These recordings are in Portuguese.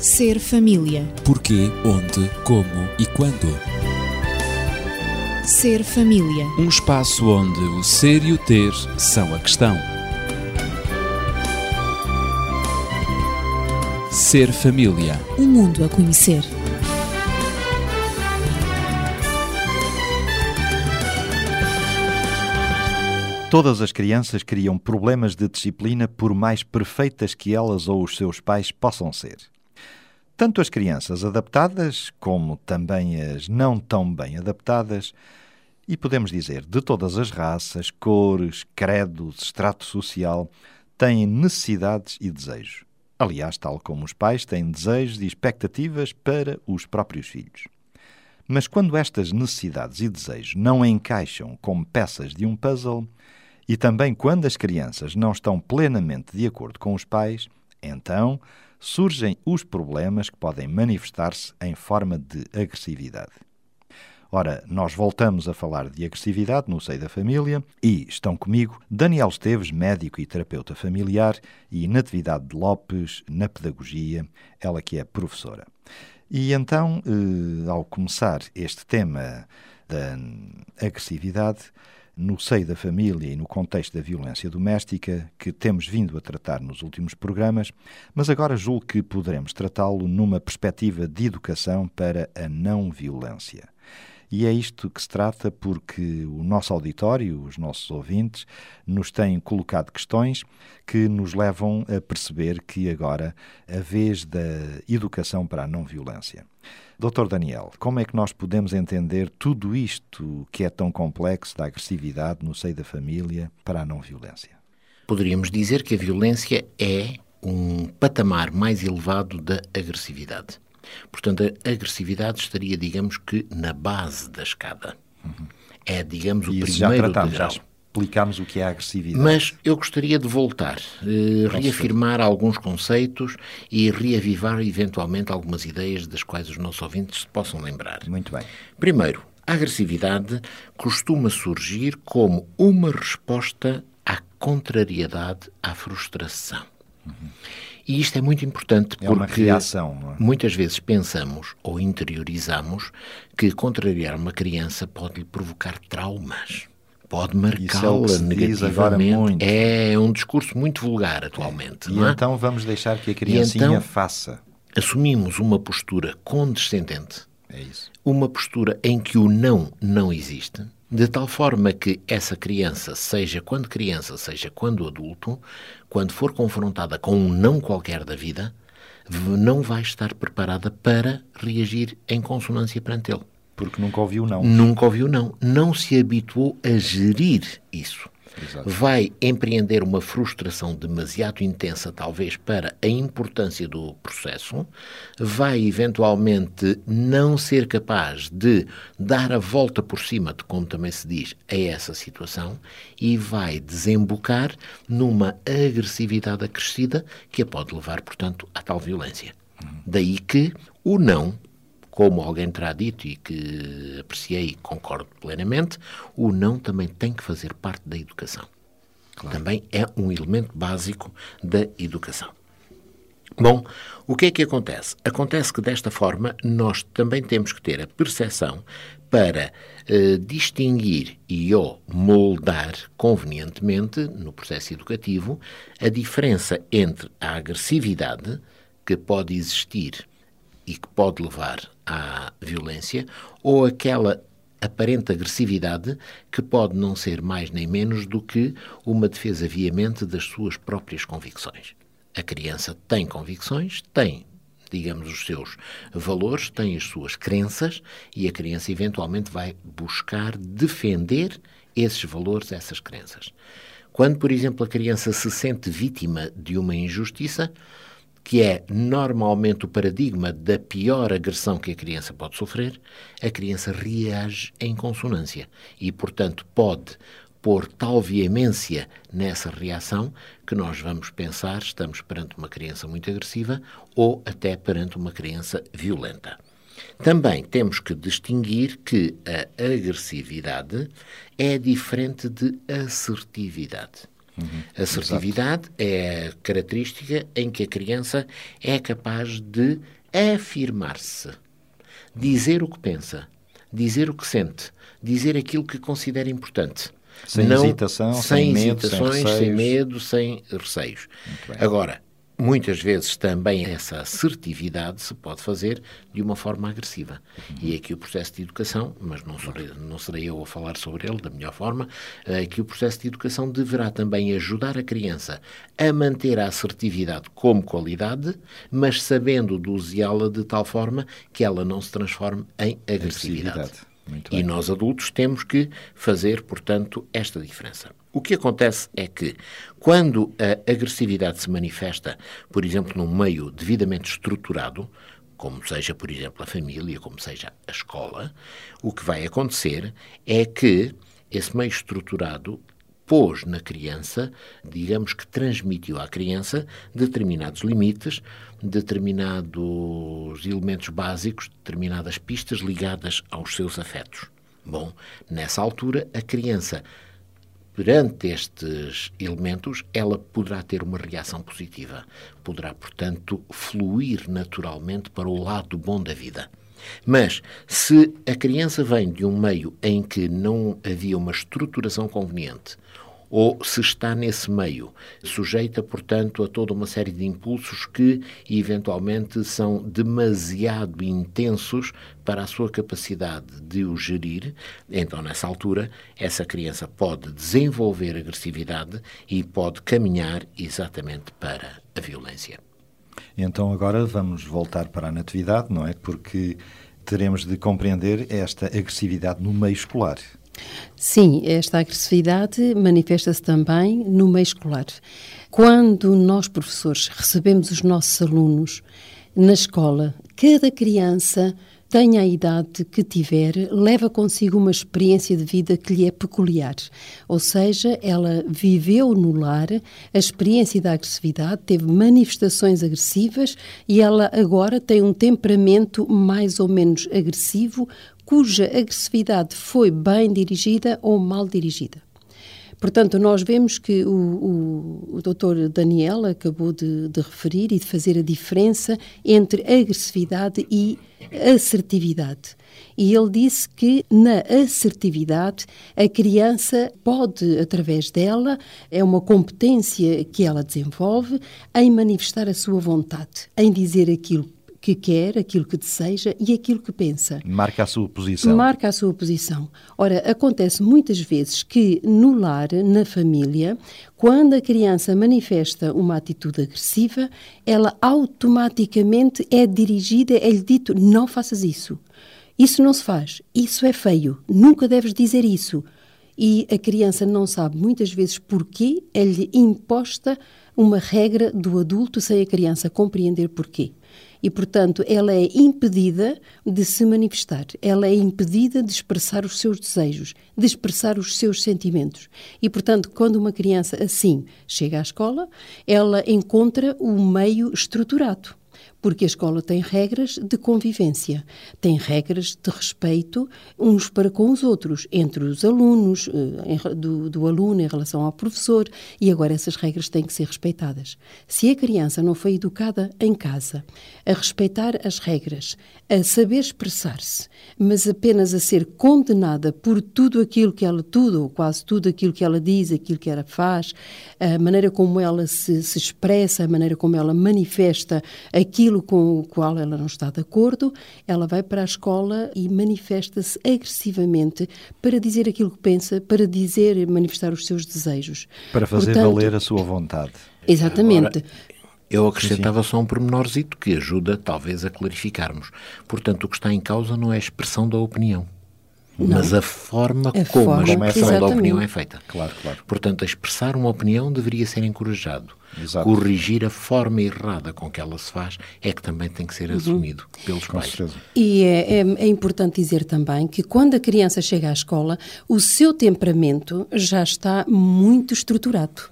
Ser família. Porquê, onde, como e quando. Ser família. Um espaço onde o ser e o ter são a questão. Ser família. Um mundo a conhecer. Todas as crianças criam problemas de disciplina por mais perfeitas que elas ou os seus pais possam ser. Tanto as crianças adaptadas como também as não tão bem adaptadas, e podemos dizer de todas as raças, cores, credos, extrato social, têm necessidades e desejos. Aliás, tal como os pais têm desejos e expectativas para os próprios filhos. Mas quando estas necessidades e desejos não encaixam como peças de um puzzle, e também quando as crianças não estão plenamente de acordo com os pais, então surgem os problemas que podem manifestar-se em forma de agressividade. Ora, nós voltamos a falar de agressividade no seio da família e estão comigo Daniel Esteves, médico e terapeuta familiar, e Natividade de Lopes, na pedagogia, ela que é professora. E então, eh, ao começar este tema da agressividade, no seio da família e no contexto da violência doméstica, que temos vindo a tratar nos últimos programas, mas agora julgo que poderemos tratá-lo numa perspectiva de educação para a não violência. E é isto que se trata porque o nosso auditório, os nossos ouvintes, nos têm colocado questões que nos levam a perceber que agora a vez da educação para a não violência. Doutor Daniel, como é que nós podemos entender tudo isto que é tão complexo da agressividade no seio da família para a não violência? Poderíamos dizer que a violência é um patamar mais elevado da agressividade. Portanto, a agressividade estaria, digamos que, na base da escada. Uhum. É, digamos, o e primeiro já tratamos, degrau. Já explicámos o que é a agressividade. Mas eu gostaria de voltar, eh, reafirmar alguns conceitos e reavivar eventualmente algumas ideias das quais os nossos ouvintes se possam lembrar. Muito bem. Primeiro, a agressividade costuma surgir como uma resposta à contrariedade, à frustração. Uhum. E isto é muito importante é porque reação, é? muitas vezes pensamos ou interiorizamos que contrariar uma criança pode lhe provocar traumas pode marcá-la é negativamente. É um discurso muito vulgar atualmente. É. E é? então vamos deixar que a criancinha então, faça. Assumimos uma postura condescendente. É isso. Uma postura em que o não não existe, de tal forma que essa criança, seja quando criança, seja quando adulto, quando for confrontada com um não qualquer da vida, não vai estar preparada para reagir em consonância perante ele. Porque nunca ouviu não. Nunca ouviu não. Não se habituou a gerir isso. Exato. Vai empreender uma frustração demasiado intensa, talvez, para a importância do processo, vai eventualmente não ser capaz de dar a volta por cima, de como também se diz, a essa situação e vai desembocar numa agressividade acrescida que a pode levar, portanto, à tal violência. Daí que o não como alguém terá dito e que apreciei e concordo plenamente, o não também tem que fazer parte da educação. Claro. Também é um elemento básico da educação. Bom, o que é que acontece? Acontece que desta forma nós também temos que ter a percepção para eh, distinguir e ou moldar convenientemente no processo educativo a diferença entre a agressividade que pode existir e que pode levar à violência, ou aquela aparente agressividade que pode não ser mais nem menos do que uma defesa veemente das suas próprias convicções. A criança tem convicções, tem, digamos, os seus valores, tem as suas crenças e a criança eventualmente vai buscar defender esses valores, essas crenças. Quando, por exemplo, a criança se sente vítima de uma injustiça, que é normalmente o paradigma da pior agressão que a criança pode sofrer, a criança reage em consonância e, portanto, pode pôr tal veemência nessa reação que nós vamos pensar estamos perante uma criança muito agressiva ou até perante uma criança violenta. Também temos que distinguir que a agressividade é diferente de assertividade. Uhum. Assertividade Exato. é a característica em que a criança é capaz de afirmar-se, dizer o que pensa, dizer o que sente, dizer aquilo que considera importante. Sem não, hesitação, sem, sem medo, sem, sem medo, sem receios. Agora, Muitas vezes também essa assertividade se pode fazer de uma forma agressiva. Uhum. E aqui o processo de educação, mas não serei, não serei eu a falar sobre ele da melhor forma, é que o processo de educação deverá também ajudar a criança a manter a assertividade como qualidade, mas sabendo doseá-la de tal forma que ela não se transforme em agressividade. agressividade. e nós adultos temos que fazer, portanto, esta diferença. O que acontece é que, quando a agressividade se manifesta, por exemplo, num meio devidamente estruturado, como seja, por exemplo, a família, como seja a escola, o que vai acontecer é que esse meio estruturado pôs na criança, digamos que transmitiu à criança determinados limites, determinados elementos básicos, determinadas pistas ligadas aos seus afetos. Bom, nessa altura, a criança perante estes elementos, ela poderá ter uma reação positiva. Poderá, portanto, fluir naturalmente para o lado bom da vida. Mas, se a criança vem de um meio em que não havia uma estruturação conveniente, ou se está nesse meio, sujeita, portanto, a toda uma série de impulsos que, eventualmente, são demasiado intensos para a sua capacidade de o gerir, então, nessa altura, essa criança pode desenvolver agressividade e pode caminhar exatamente para a violência. Então, agora vamos voltar para a natividade, não é? Porque teremos de compreender esta agressividade no meio escolar. Sim, esta agressividade manifesta-se também no meio escolar. Quando nós, professores, recebemos os nossos alunos na escola, cada criança tenha a idade que tiver, leva consigo uma experiência de vida que lhe é peculiar. Ou seja, ela viveu no lar a experiência da agressividade, teve manifestações agressivas e ela agora tem um temperamento mais ou menos agressivo, cuja agressividade foi bem dirigida ou mal dirigida. Portanto, nós vemos que o, o, o doutor Daniel acabou de, de, referir e de fazer a diferença entre agressividade e assertividade. E ele disse que na assertividade a criança pode, através dela, é uma competência que ela desenvolve em manifestar a sua vontade, em dizer aquilo que quer, aquilo que deseja e aquilo que pensa. Marca a sua posição. Marca a sua posição. Ora, acontece muitas vezes que no lar, na família, quando a criança manifesta uma atitude agressiva, ela automaticamente é dirigida, é-lhe dito: não faças isso. Isso não se faz. Isso é feio. Nunca deves dizer isso. E a criança não sabe muitas vezes porquê é-lhe imposta uma regra do adulto sem a criança compreender porquê e, portanto, ela é impedida de se manifestar, ela é impedida de expressar os seus desejos, de expressar os seus sentimentos. E, portanto, quando uma criança assim chega à escola, ela encontra o meio estruturado porque a escola tem regras de convivência, tem regras de respeito uns para com os outros, entre os alunos, eh, do, do, aluno em relação ao professor, e agora essas regras têm que ser respeitadas. Se a criança não foi educada em casa a respeitar as regras, a saber expressar-se, mas apenas a ser condenada por tudo aquilo que ela, tudo ou quase tudo aquilo que ela diz, aquilo que ela faz, a maneira como ela se, se expressa, a maneira como ela manifesta aquilo aquilo com o qual ela não está de acordo, ela vai para a escola e manifesta-se agressivamente para dizer aquilo que pensa, para dizer e manifestar os seus desejos. Para fazer Portanto, valer a sua vontade. Exatamente. Agora, eu acrescentava só um pormenorzito que ajuda talvez a clarificarmos. Portanto, o que está em causa não é a expressão da opinião. Não. mas a forma a como forma, a expressão da opinião é feita. Claro, claro. Portanto, a expressar uma opinião deveria ser encorajado. Exato. Corrigir a forma errada com que ela se faz é que também tem que ser uhum. assumido pelos com pais. Certeza. E é, é, é importante dizer também que quando a criança chega à escola, o seu temperamento já está muito estruturado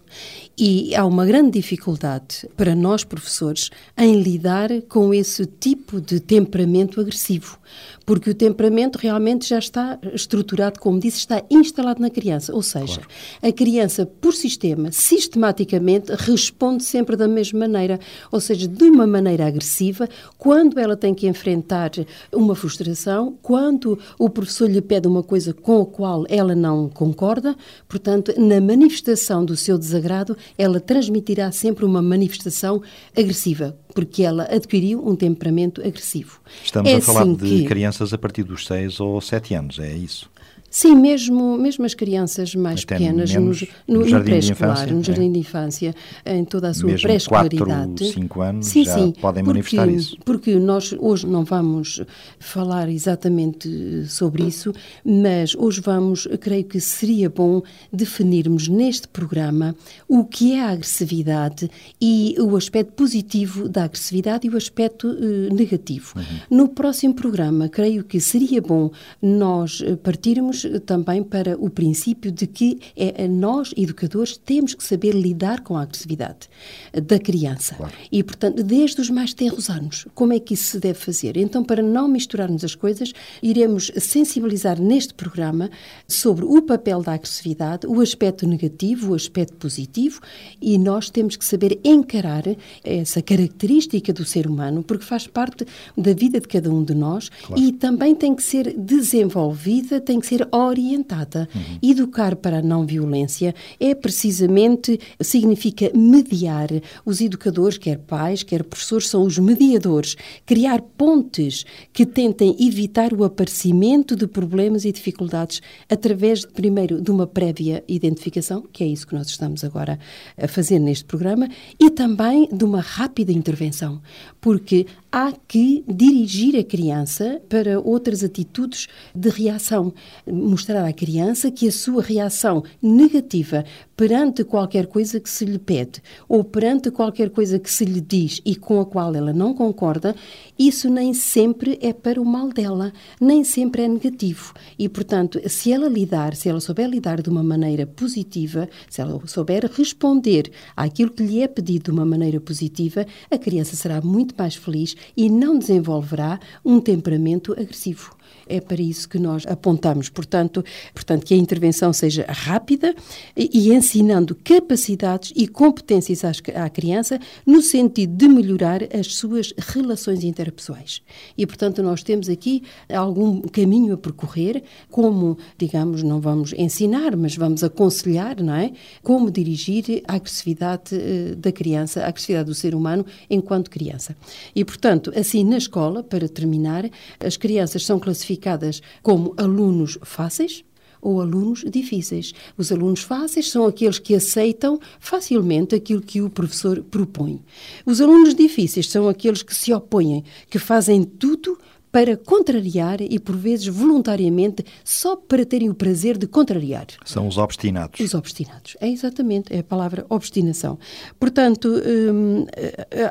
E há uma grande dificuldade para nós, professores, em lidar com esse tipo de temperamento agressivo, porque o temperamento realmente já está estruturado, como disse, está instalado na criança. Ou seja, claro. a criança, por sistema, sistematicamente, responde sempre da mesma maneira, ou seja, de uma maneira agressiva, quando ela tem que enfrentar uma frustração, quando o professor lhe pede uma coisa com a qual ela não concorda, portanto, na manifestação do seu desagrado, ela transmitirá sempre uma manifestação agressiva, porque ela adquiriu um temperamento agressivo. Estamos é a falar assim de que... crianças a partir dos 6 ou 7 anos, é isso? Sim, mesmo, mesmo as crianças mais Até pequenas, no, no, no pré-escolar, no jardim é? de infância, em toda a sua pré-escolaridade. 4, 5 anos sim, já sim, podem porque, manifestar isso. Porque nós hoje não vamos falar exatamente sobre isso, mas hoje vamos, creio que seria bom definirmos neste programa o que é a agressividade e o aspecto positivo da agressividade e o aspecto uh, negativo. Uhum. No próximo programa, creio que seria bom nós partirmos também para o princípio de que é, nós, educadores, temos que saber lidar com a agressividade da criança. Claro. E, portanto, desde os mais tenros anos, como é que isso se deve fazer? Então, para não misturarmos as coisas, iremos sensibilizar neste programa sobre o papel da agressividade, o aspecto negativo, o aspecto positivo, e nós temos que saber encarar essa característica do ser humano, porque faz parte da vida de cada um de nós claro. e também tem que ser desenvolvida, tem que ser orientada. Uhum. Educar para a não violência é precisamente, significa mediar. Os educadores, quer pais, quer professores, são os mediadores. Criar pontes que tentem evitar o aparecimento de problemas e dificuldades através, primeiro, de uma prévia identificação, que é isso que nós estamos agora a fazer neste programa, e também de uma rápida intervenção, porque há que dirigir a criança para outras atitudes de reação mostrar à criança que a sua reação negativa perante qualquer coisa que se lhe pede ou perante qualquer coisa que se lhe diz e com a qual ela não concorda, isso nem sempre é para o mal dela, nem sempre é negativo. E, portanto, se ela lidar, se ela souber lidar de uma maneira positiva, se ela souber responder àquilo que lhe é pedido de uma maneira positiva, a criança será muito mais feliz e não desenvolverá um temperamento agressivo. É para isso que nós apontamos. Portanto, portanto que a intervenção seja rápida e, e ensinando capacidades e competências às, à criança no sentido de melhorar as suas relações interpessoais. E, portanto, nós temos aqui algum caminho a percorrer, como, digamos, não vamos ensinar, mas vamos aconselhar, não é? Como dirigir a agressividade eh, da criança, a agressividade do ser humano enquanto criança. E, portanto, assim, na escola, para terminar, as crianças são classificadas classificadas como alunos fáceis, ou alunos difíceis. Os alunos fáceis são aqueles que aceitam facilmente aquilo que o professor propõe. Os alunos difíceis são aqueles que se opõem, que fazem tudo para contrariar e, por vezes, voluntariamente, só para terem o prazer de contrariar. São os obstinados. Os obstinados, é exatamente, é a palavra obstinação. Portanto, hum,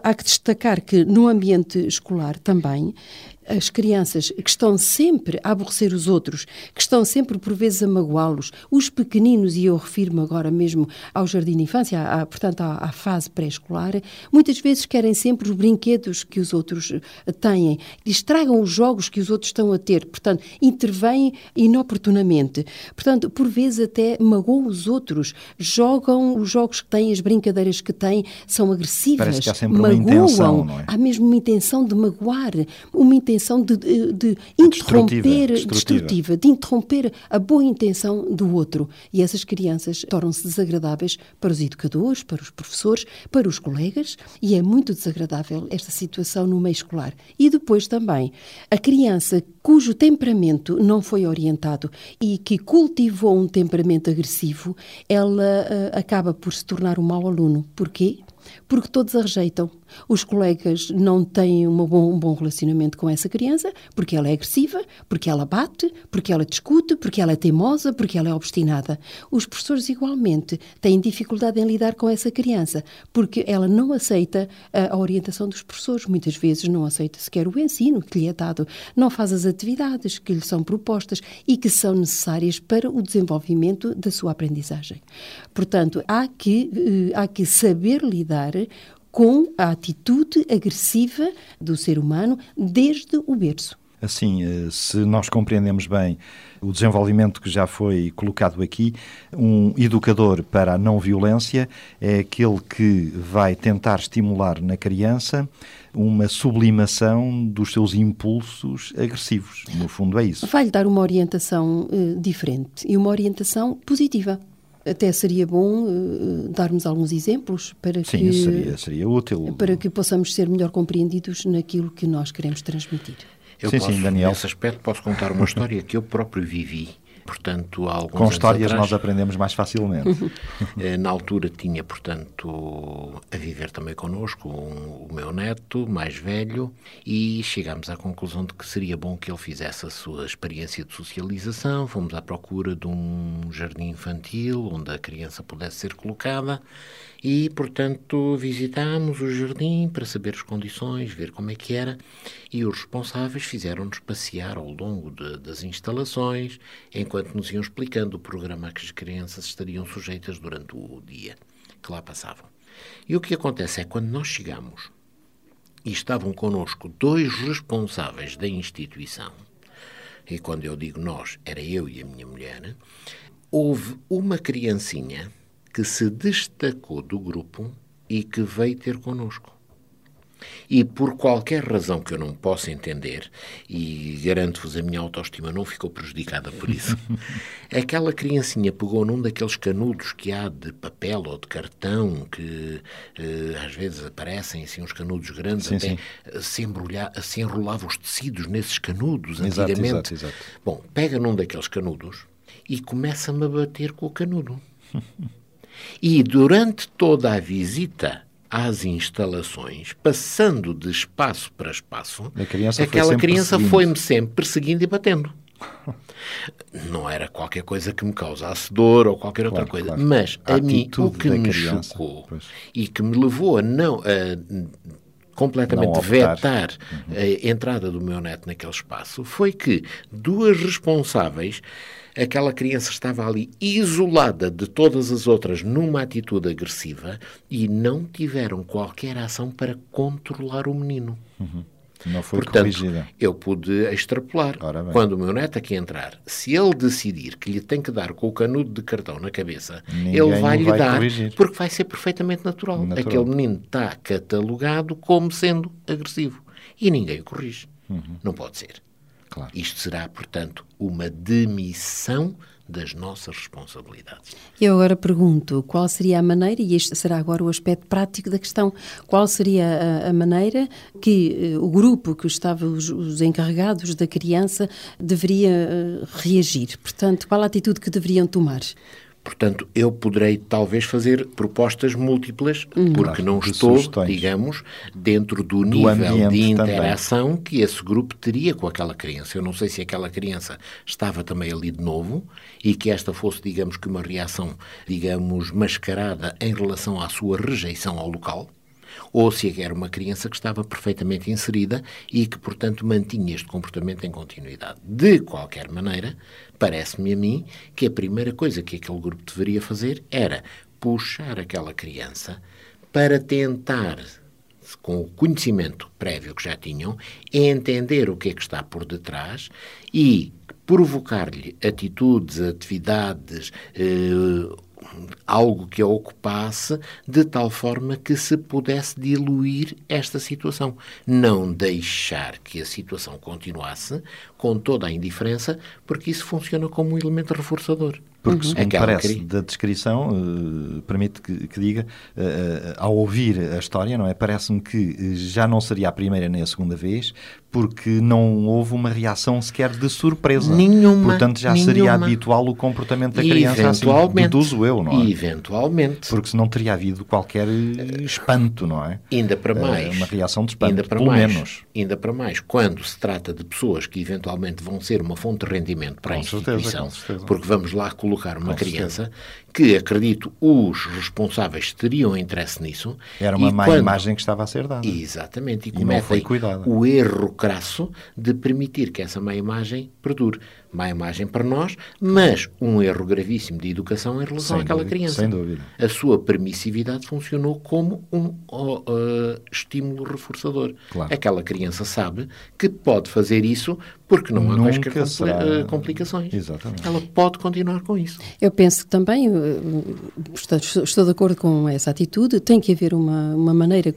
há que destacar que no ambiente escolar também as crianças que estão sempre a aborrecer os outros, que estão sempre por vezes a magoá-los, os pequeninos, e eu refiro-me agora mesmo ao jardim de infância, à, portanto à, à fase pré-escolar, muitas vezes querem sempre os brinquedos que os outros eh, têm, estragam os jogos que os outros estão a ter, portanto, intervêm inoportunamente. Portanto, por vezes até magoam os outros, jogam os jogos que têm, as brincadeiras que têm, são agressivas, Parece que há sempre magoam, uma intenção, não é? há mesmo uma intenção de magoar, uma intenção intenção de, de, de interromper, destrutiva, destrutiva, de interromper a boa intenção do outro. E essas crianças tornam-se desagradáveis para os educadores, para os professores, para os colegas, e é muito desagradável esta situação no meio escolar. E depois também, a criança cujo temperamento não foi orientado e que cultivou um temperamento agressivo, ela uh, acaba por se tornar um mau aluno. Porquê? Porque todos a rejeitam, Os colegas não têm bom, um bom relacionamento com essa criança porque ela é agressiva, porque ela bate, porque ela discute, porque ela é teimosa, porque ela é obstinada. Os professores, igualmente, têm dificuldade em lidar com essa criança porque ela não aceita a, a orientação dos professores. Muitas vezes não aceita sequer o ensino que lhe é dado, não faz as atividades que lhe são propostas e que são necessárias para o desenvolvimento da sua aprendizagem. Portanto, há que, eh, há que saber lidar com a atitude agressiva do ser humano desde o berço. Assim, eh, se nós compreendemos bem o desenvolvimento que já foi colocado aqui, um educador para a não violência é aquele que vai tentar estimular na criança uma sublimação dos seus impulsos agressivos. No fundo, é isso. Vai-lhe dar uma orientação uh, diferente e uma orientação positiva. Até seria bom uh, darmos alguns exemplos para Sim, que seria, seria útil. para que possamos ser melhor compreendidos naquilo que nós queremos transmitir. Eu sim, posso, sim, Daniel. Nesse aspecto, posso contar uma história que eu próprio vivi. Portanto, há Com histórias atrás, nós aprendemos mais facilmente. eh, Na altura tinha, portanto, a viver também connosco um- o meu neto, mais velho, e chegámos à conclusão de que seria bom que ele fizesse a sua experiência de socialização. Fomos à procura de um jardim infantil onde a criança pudesse ser colocada e, portanto, visitámos o jardim para saber as condições, ver como é que era, e os responsáveis fizeram-nos passear ao longo de- das instalações, enquanto nos iam explicando o programa que as crianças estariam sujeitas durante o dia que lá passavam. E o que acontece é quando nós chegamos e estavam connosco dois responsáveis da instituição, e quando eu digo nós, era eu e a minha mulher, houve uma criancinha que se destacou do grupo e que veio ter connosco. E por qualquer razão que eu não possa entender, e garanto-vos a minha autoestima não ficou prejudicada por isso, aquela criancinha pegou num daqueles canudos que há de papel ou de cartão, que eh, às vezes aparecem assim uns canudos grandes, Sim, até sim. se, embrulha, se enrolava os tecidos nesses canudos Exato, antigamente. exato, exato. Bom, pega num daqueles canudos e começa-me a bater com o canudo. E durante toda a visita às instalações, passando de espaço para espaço, criança foi aquela sempre criança perseguindo. foi-me sempre perseguindo e batendo. Não era qualquer coisa que me causasse dor ou qualquer outra Claro, coisa, claro. mas A a, mim o que me criança, chocou pois. e que me levou a não a completamente Não optar. vetar a entrada do meu neto naquele espaço foi que duas responsáveis, aquela criança estava ali isolada de todas as outras numa atitude agressiva e não tiveram qualquer ação para controlar o menino. Não foi Portanto, corrigida. eu pude extrapolar. Quando o meu neto aqui entrar, se ele decidir que lhe tem que dar com o canudo de cartão na cabeça, Ninguém ele vai lhe vai dar, corrigir. porque vai ser perfeitamente natural. Natural. Aquele menino está catalogado como sendo agressivo. E ninguém o corrige. Uhum. Não pode ser. Claro. Isto será, portanto, uma demissão das nossas responsabilidades. Eu agora pergunto qual seria a maneira, e este será agora o aspecto prático da questão, qual seria a, a maneira que eh, o grupo que estava, os, os encarregados da criança, deveria eh, reagir? Portanto, qual a atitude que deveriam tomar? Portanto, eu poderei talvez fazer propostas múltiplas, porque Hum. Claro, não de estou, sugestões. digamos, dentro do, nível ambiente de também. interação que esse grupo teria com aquela criança. Eu não sei se aquela criança estava também ali de novo e que esta fosse, digamos, que uma reação, digamos, mascarada em relação à sua rejeição ao local ou se era uma criança que estava perfeitamente inserida e que, portanto, mantinha este comportamento em continuidade. De qualquer maneira, parece-me a mim que a primeira coisa que aquele grupo deveria fazer era puxar aquela criança para tentar, com o conhecimento prévio que já tinham, entender o que é que está por detrás e provocar-lhe atitudes, atividades, eh, algo que a ocupasse de tal forma que se pudesse diluir esta situação. Não deixar que a situação continuasse com toda a indiferença, porque isso funciona como um elemento reforçador. Porque, segundo Aquela parece da descrição, eh, permite que, que diga, eh, ao ouvir a história, não é? Parece-me que já não seria a primeira nem a segunda vez, porque não houve uma reação sequer de surpresa. Nenhuma, Portanto, já seria nenhuma. habitual o comportamento da criança assim, Eventualmente. deduzo eu, não é? Eventualmente. Porque senão teria havido qualquer espanto, não é? Ainda para mais. Uma reação de espanto, ainda para pelo mais, menos. Ainda para mais, quando se trata de pessoas que eventualmente vão ser uma fonte de rendimento para Com a certeza, instituição, com certeza. porque vamos lá colocar uma Com criança que, acredito, os responsáveis teriam interesse nisso. Era uma e má quando- imagem que estava a ser dada. Exatamente, e não cometem foi cuidada. o erro crasso de permitir que essa má imagem perdure. Má imagem para nós, mas um erro gravíssimo de educação em relação Sem àquela dúvida, criança. sem dúvida. A sua permissividade funcionou como um ó, estímulo reforçador. Claro. Aquela criança sabe que pode fazer isso porque não há Nunca quaisquer compli- será- complicações. Exatamente. Ela pode continuar com isso. Eu penso que também, eh, estou, de acordo com essa atitude, tem que haver uma, uma maneira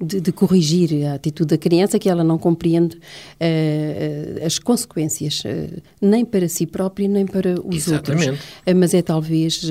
de, de corrigir a atitude da criança que ela não compreende eh, as consequências, eh, nem para si própria, nem para os Exatamente. outros. Eh, Mas é talvez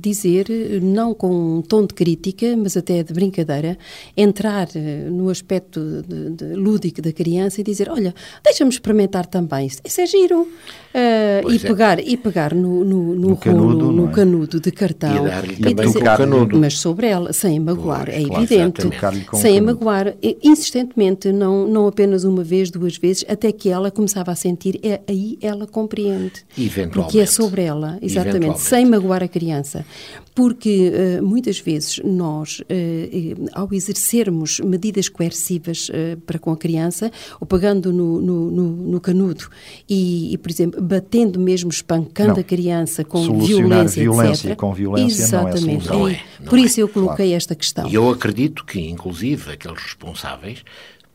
dizer, não com um tom de crítica, mas até de brincadeira, entrar no aspecto de- de lúdico da criança e dizer, olha, deixa-me experimentar também, isso é giro. Eh, e, é. pegar, e pegar no, no, no No rolo, canudo, no é? canudo de cartão E dar-lhe também dizer- com canudo. mas sobre ela, sem magoar, Pois, é claro, evidente, sem canudo. magoar, insistentemente, não, não apenas uma vez, duas vezes, até que ela começava a sentir, é, aí ela compreende. Eventualmente. Porque é sobre ela, exatamente, sem magoar a criança. Porque eh, muitas vezes nós, eh, ao exercermos medidas coercivas eh, para com a criança, ou pegando no, no, no- no canudo e, e, por exemplo, batendo mesmo, espancando Não. a criança com violência, violência etc. com violência não é Exatamente. solução. Não é. não Por é. isso eu coloquei esta questão. E eu acredito que, inclusive, aqueles responsáveis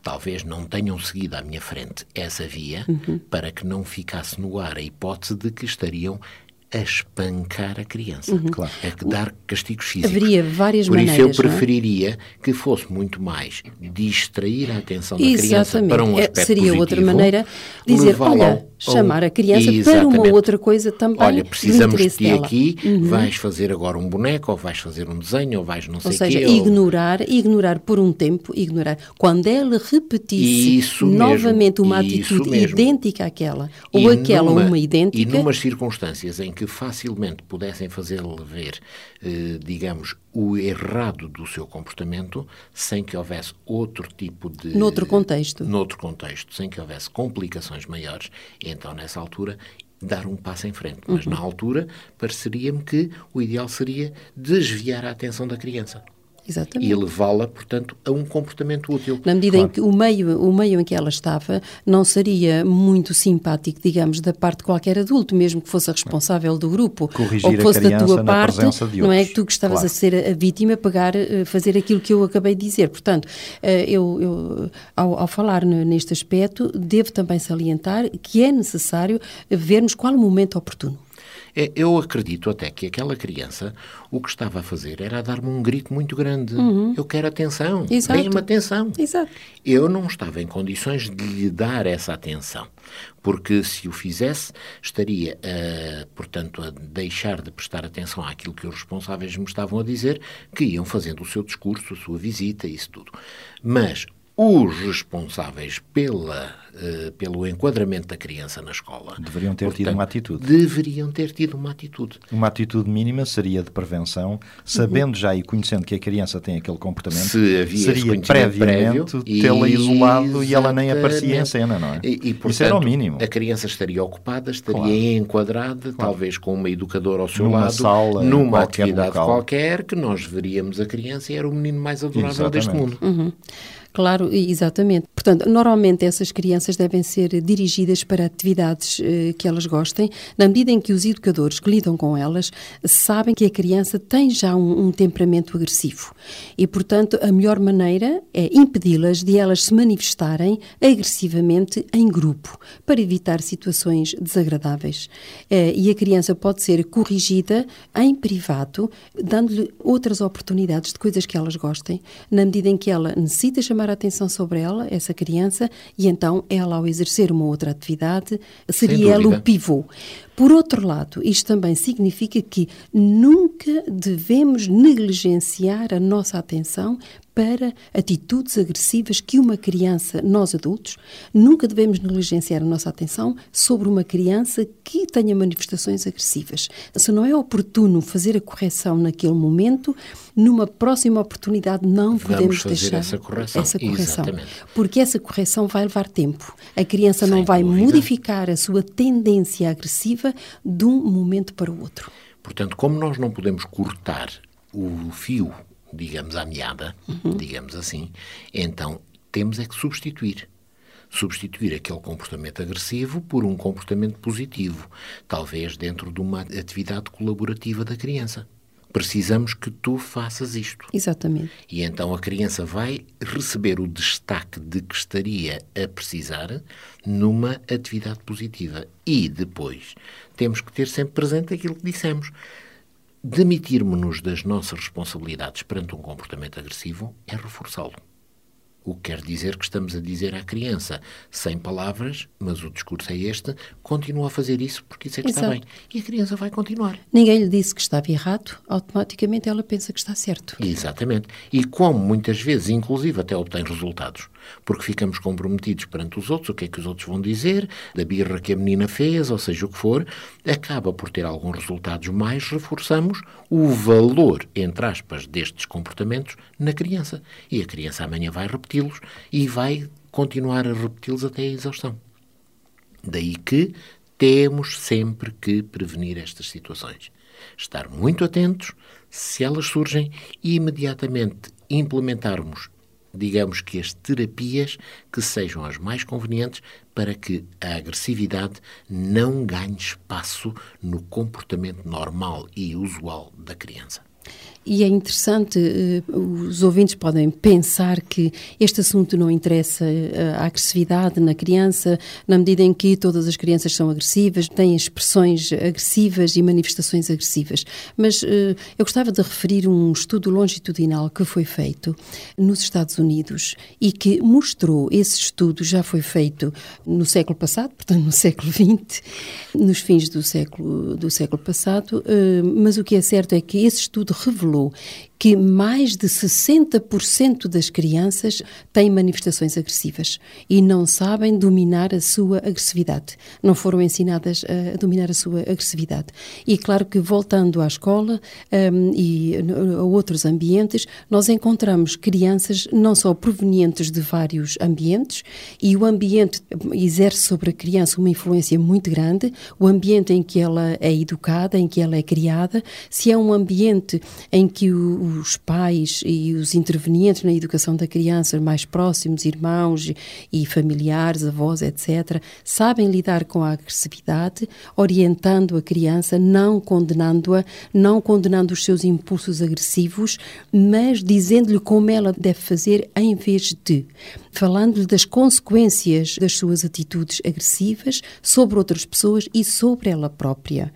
talvez não tenham seguido à minha frente essa via Uhum. para que não ficasse no ar a hipótese de que estariam a espancar a criança. Claro. A que dar castigos físicos. Uhum. Haveria várias Por isso eu maneiras, não é? preferiria que fosse muito mais distrair a atenção da criança para um É, aspecto seria positivo, outra maneira de dizer, olha, chamar a criança para Exatamente. uma outra coisa também Olha, precisamos de ti dela. Uhum. aqui, vais fazer agora um boneco, ou vais fazer um desenho, ou vais não sei Ou o seja, quê. ou- ignorar, ignorar por um tempo, ignorar. Quando ela repetisse Isso mesmo, novamente uma isso atitude mesmo. idêntica àquela, E ou aquela numa- uma E idêntica, numas circunstâncias em que facilmente pudessem fazê-lo ver, eh, digamos, o errado do seu comportamento, sem que houvesse outro tipo de... Noutro contexto. Noutro contexto, sem que houvesse complicações maiores, então nessa altura dar um passo em frente. Mas Uhum. na altura pareceria-me que o ideal seria desviar a atenção da criança exatamente. e levá-la, portanto, a um comportamento útil. Na medida em que o meio, o meio em que ela estava não seria muito simpático, digamos, da parte de qualquer adulto, mesmo que fosse a responsável do grupo, Corrigir ou que fosse da tua parte, não é que tu que estavas Claro. a ser a vítima, pegar, eh, fazer aquilo que eu acabei de dizer. Portanto, eh, eu, eu, ao, ao falar ne- neste aspecto, devo também salientar que é necessário vermos qual o momento oportuno. É, Eu acredito até que aquela criança o que estava a fazer era a dar-me um grito muito grande. Eu quero atenção, Uhum. Deem-me atenção. Exato. Eu não estava em condições de lhe dar essa atenção, porque se o fizesse, estaria, a, portanto, a deixar de prestar atenção àquilo que os responsáveis me estavam a dizer, que iam fazendo o seu discurso, a sua visita, isso tudo. Mas os responsáveis pela, eh, pelo enquadramento da criança na escola Deveriam ter tido uma atitude. Deveriam ter tido uma atitude. Uma atitude mínima seria de prevenção, sabendo já e conhecendo que a criança tem aquele comportamento, Se havia esse seria previamente tê-la isolado e ela nem aparecia em cena, não é? E, e, Isso era o portanto, mínimo. A criança estaria ocupada, estaria Claro. enquadrada, talvez com uma educadora ao seu Numa lado, sala, numa qualquer atividade local. qualquer, que nós veríamos a criança e era o menino mais adorável deste Exatamente. mundo. Claro, exatamente. Portanto, normalmente essas crianças devem ser dirigidas para atividades eh, que elas gostem, na medida em que os educadores que lidam com elas sabem que a criança tem já um, um temperamento agressivo. E, portanto, a melhor maneira é impedi-las de elas se manifestarem agressivamente em grupo, para evitar situações desagradáveis. Eh, e a criança pode ser corrigida em privado, dando-lhe outras oportunidades de coisas que elas gostem, na medida em que ela necessita chamar a atenção sobre ela, essa criança, e então ela, ao exercer uma outra atividade, seria ela o pivô. Por outro lado, isto também significa que nunca devemos negligenciar a nossa atenção para atitudes agressivas que uma criança, nós adultos, nunca devemos negligenciar a nossa atenção sobre uma criança que tenha manifestações agressivas. Se não é oportuno fazer a correção naquele momento, numa próxima oportunidade não Vamos podemos deixar essa correção. essa correção. Porque essa correção vai levar tempo. A criança Sem não vai dúvida. modificar a sua tendência agressiva de um momento para o outro. Portanto, como nós não podemos cortar o fio, digamos, à meada, digamos assim, então temos é que substituir. Substituir aquele comportamento agressivo por um comportamento positivo, talvez dentro de uma atividade colaborativa da criança. Precisamos que tu faças isto. Exatamente. E então a criança vai receber o destaque de que estaria a precisar numa atividade positiva. E depois temos que ter sempre presente aquilo que dissemos. Demitirmos-nos das nossas responsabilidades perante um comportamento agressivo é reforçá-lo. O que quer dizer que estamos a dizer à criança, sem palavras, mas o discurso é este, continua a fazer isso porque isso é que está Exato. bem. E a criança vai continuar. Ninguém lhe disse que estava errado, automaticamente ela pensa que está certo. Exatamente. E como muitas vezes, inclusive, até obtém resultados, porque ficamos comprometidos perante os outros, o que é que os outros vão dizer, da birra que a menina fez, ou seja o que for, acaba por ter alguns resultados, mais reforçamos o valor, entre aspas, destes comportamentos na criança. E a criança amanhã vai repeti-los e vai continuar a repeti-los até a exaustão. Daí que temos sempre que prevenir estas situações. Estar muito atentos se elas surgem e imediatamente implementarmos, digamos que as terapias que sejam as mais convenientes para que a agressividade não ganhe espaço no comportamento normal e usual da criança. E é interessante, eh, os ouvintes podem pensar que este assunto não interessa eh, a agressividade na criança, na medida em que todas as crianças são agressivas, têm expressões agressivas e manifestações agressivas. Mas eh, eu gostava de referir um estudo longitudinal que foi feito nos Estados Unidos e que mostrou, esse estudo já foi feito no século passado, portanto no século XX, nos fins do século, do século passado, eh, mas o que é certo é que esse estudo revelou Peru que mais de 60% das crianças têm manifestações agressivas e não sabem dominar a sua agressividade. Não foram ensinadas a dominar a sua agressividade. E claro que voltando à escola um, e a outros ambientes, nós encontramos crianças não só provenientes de vários ambientes e o ambiente exerce sobre a criança uma influência muito grande, o ambiente em que ela é educada, em que ela é criada, se é um ambiente em que o, os pais e os intervenientes na educação da criança, mais próximos, irmãos e familiares, avós, etc., sabem lidar com a agressividade, orientando a criança, não condenando-a, não condenando os seus impulsos agressivos, mas dizendo-lhe como ela deve fazer em vez de. Falando-lhe das consequências das suas atitudes agressivas sobre outras pessoas e sobre ela própria.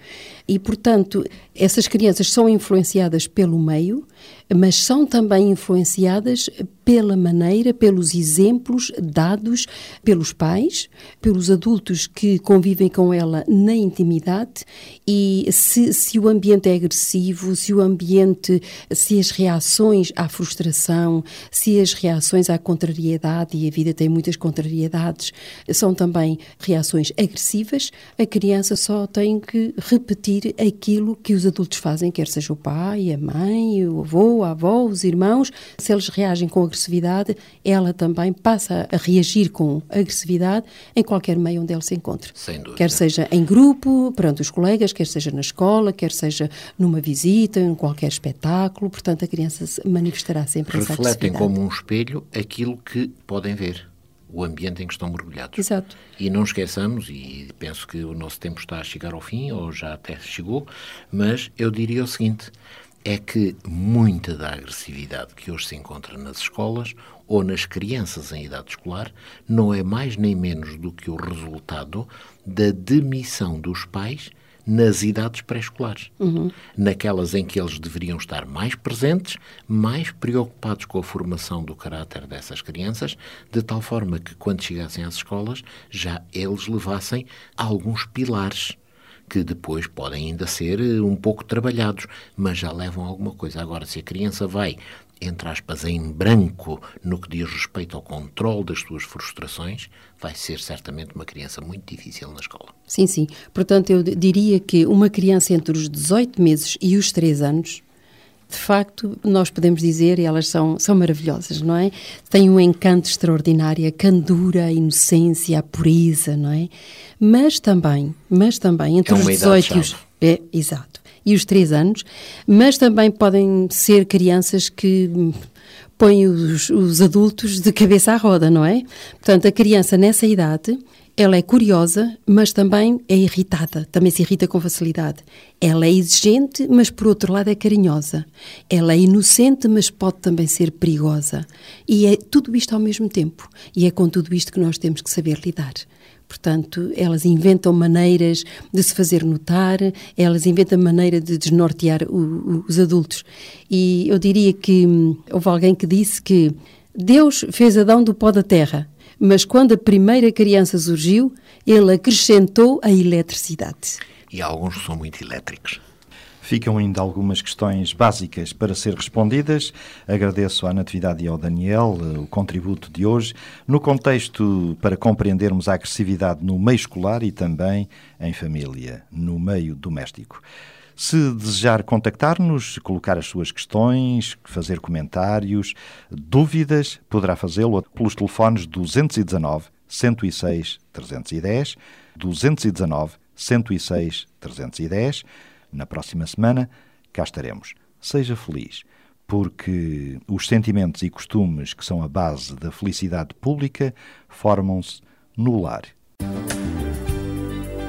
E, portanto, essas crianças são influenciadas pelo meio, mas são também influenciadas pela maneira, pelos exemplos dados pelos pais, pelos adultos que convivem com ela na intimidade e se, se o ambiente é agressivo, se o ambiente, se as reações à frustração, se as reações à contrariedade, e a vida tem muitas contrariedades, são também reações agressivas, a criança só tem que repetir aquilo que os adultos fazem, quer seja o pai, a mãe, o avô, a avó, os irmãos, se eles reagem com agressividade, ela também passa a reagir com agressividade em qualquer meio onde ela se encontre. Sem dúvida. Quer seja em grupo, perante os colegas, quer seja na escola, quer seja numa visita, em qualquer espetáculo, portanto a criança se manifestará sempre essa Refletem agressividade. como um espelho aquilo que podem ver, o ambiente em que estão mergulhados. Exato. E não esqueçamos, e penso que o nosso tempo está a chegar ao fim, ou já até chegou, mas eu diria o seguinte: é que muita da agressividade que hoje se encontra nas escolas ou nas crianças em idade escolar não é mais nem menos do que o resultado da demissão dos pais nas idades pré-escolares. Naquelas em que eles deveriam estar mais presentes, mais preocupados com a formação do caráter dessas crianças, de tal forma que, quando chegassem às escolas, já eles levassem alguns pilares que depois podem ainda ser eh, um pouco trabalhados, mas já levam alguma coisa. Agora, se a criança vai entre aspas, em branco no que diz respeito ao controle das suas frustrações, vai ser certamente uma criança muito difícil na escola. Sim, sim. Portanto, eu diria que uma criança entre os 18 meses e os 3 anos, de facto, nós podemos dizer, e elas são, são maravilhosas, não é? Têm um encanto extraordinário, a candura, a inocência, a pureza, não é? Mas também, mas também, entre é os 18 e os... É, exato e os 3 anos, mas também podem ser crianças que põem os, os adultos de cabeça à roda, não é? Portanto, a criança nessa idade ela é curiosa, mas também é irritada, também se irrita com facilidade. Ela é exigente, mas por outro lado é carinhosa. Ela é inocente, mas pode também ser perigosa. E é tudo isto ao mesmo tempo. E é com tudo isto que nós temos que saber lidar. Portanto, elas inventam maneiras de se fazer notar, elas inventam maneira de desnortear o, o, os adultos. E eu diria que hum, houve alguém que disse que Deus fez Adão do pó da terra, mas quando a primeira criança surgiu, ele acrescentou a eletricidade. E alguns são muito elétricos. Ficam ainda algumas questões básicas para ser respondidas. Agradeço à Natividade e ao Daniel eh, o contributo de hoje, no contexto para compreendermos a agressividade no meio escolar e também em família, no meio doméstico. Se desejar contactar-nos, colocar as suas questões, fazer comentários, dúvidas, poderá fazê-lo pelos telefones 219 106 310, 219 106 310 na próxima semana, cá estaremos. Seja feliz, porque os sentimentos e costumes que são a base da felicidade pública formam-se no lar.